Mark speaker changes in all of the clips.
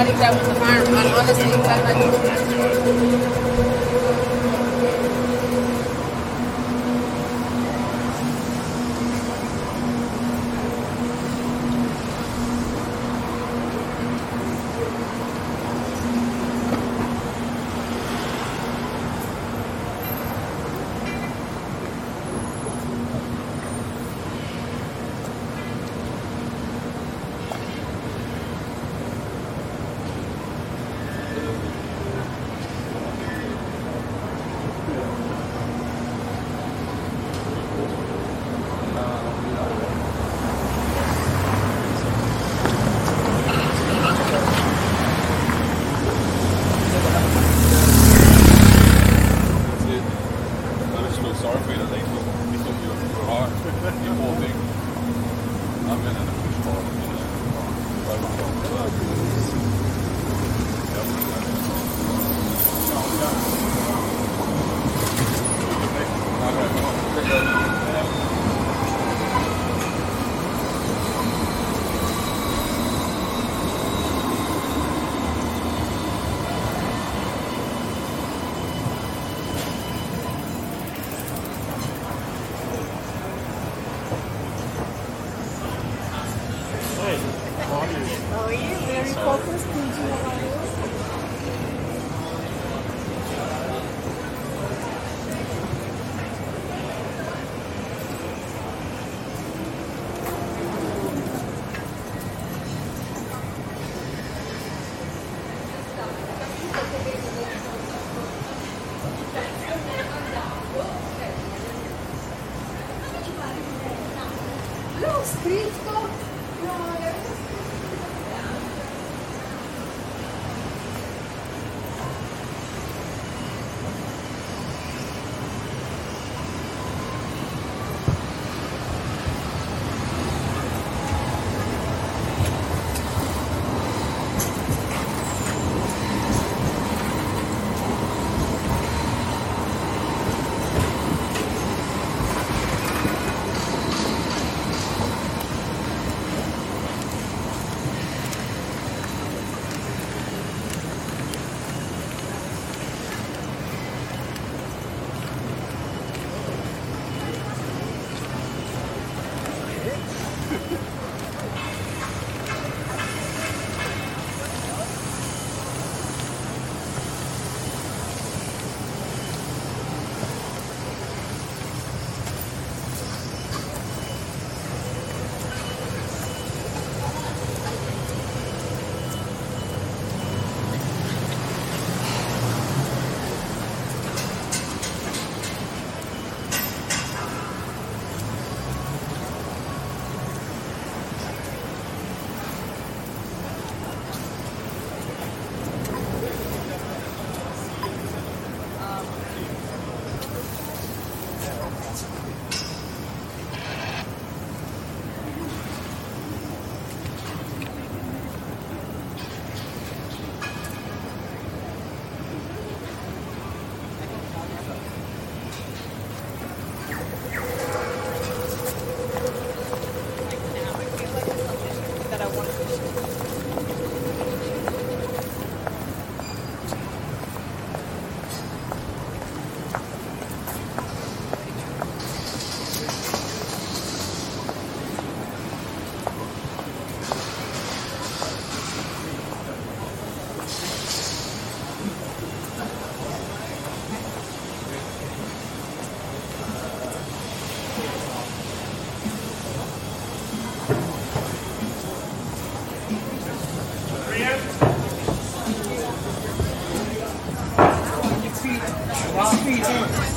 Speaker 1: somebody that was a fireman, honestly, like,
Speaker 2: os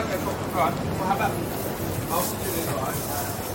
Speaker 3: Okay, cool. All right. Well, how about... I'll see you later.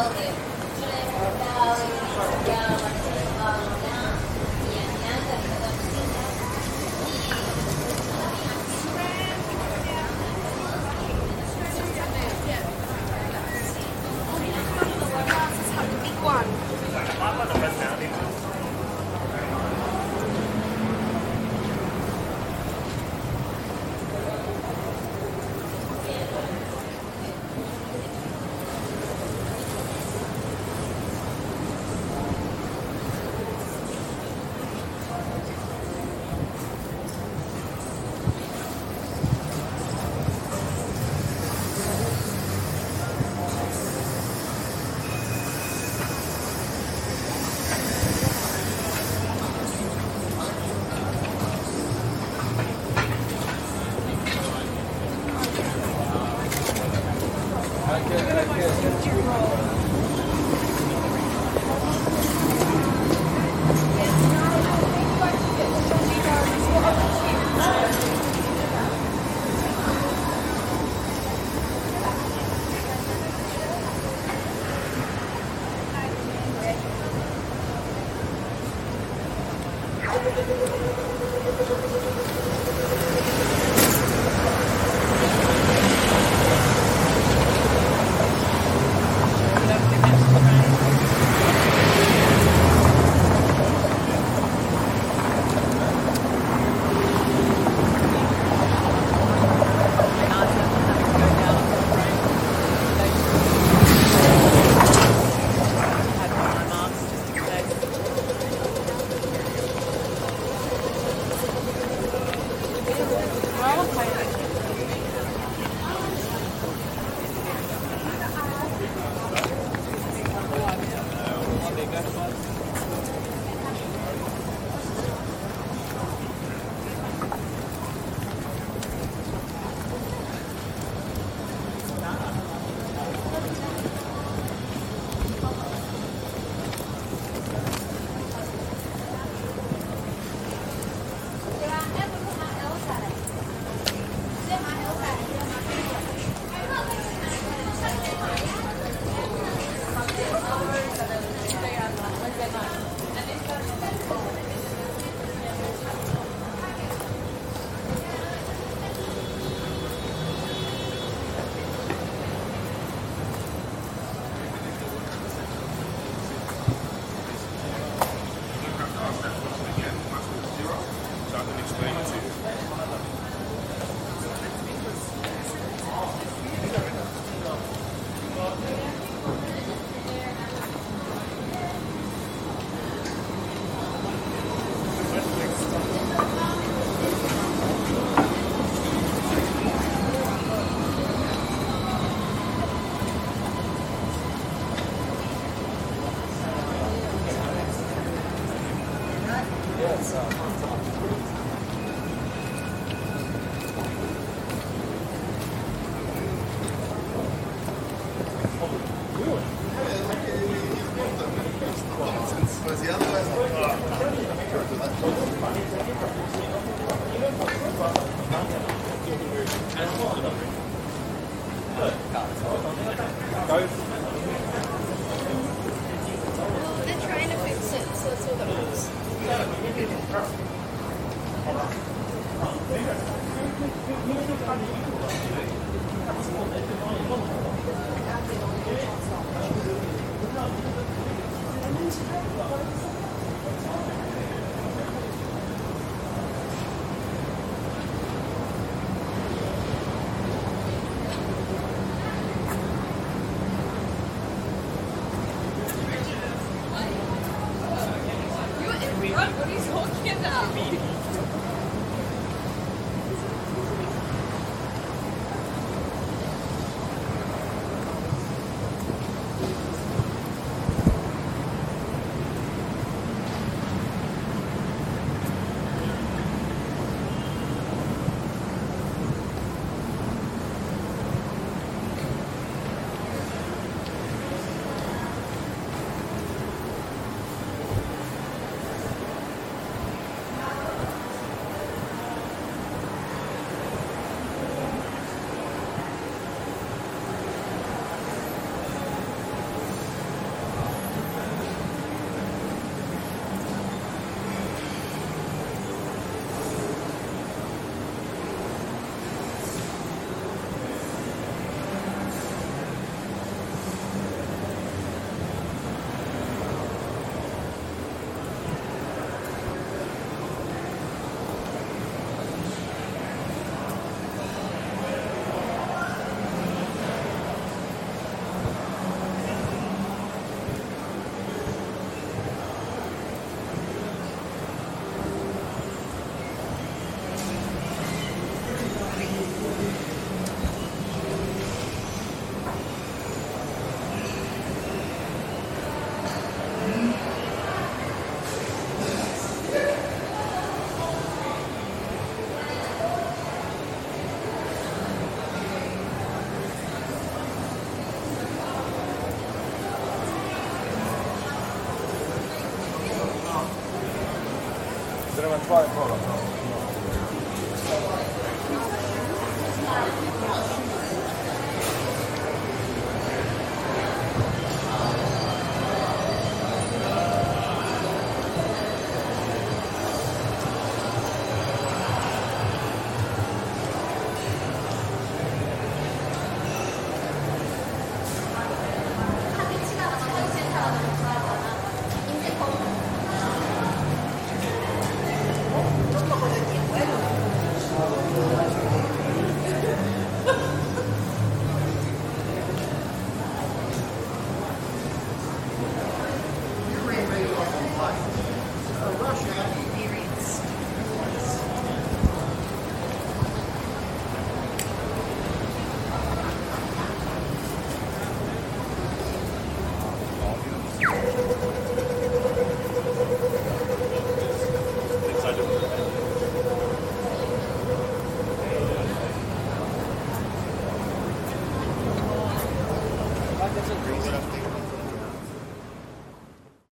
Speaker 3: 나오네요.
Speaker 4: Thank you. Genau.
Speaker 5: Treba dva kola.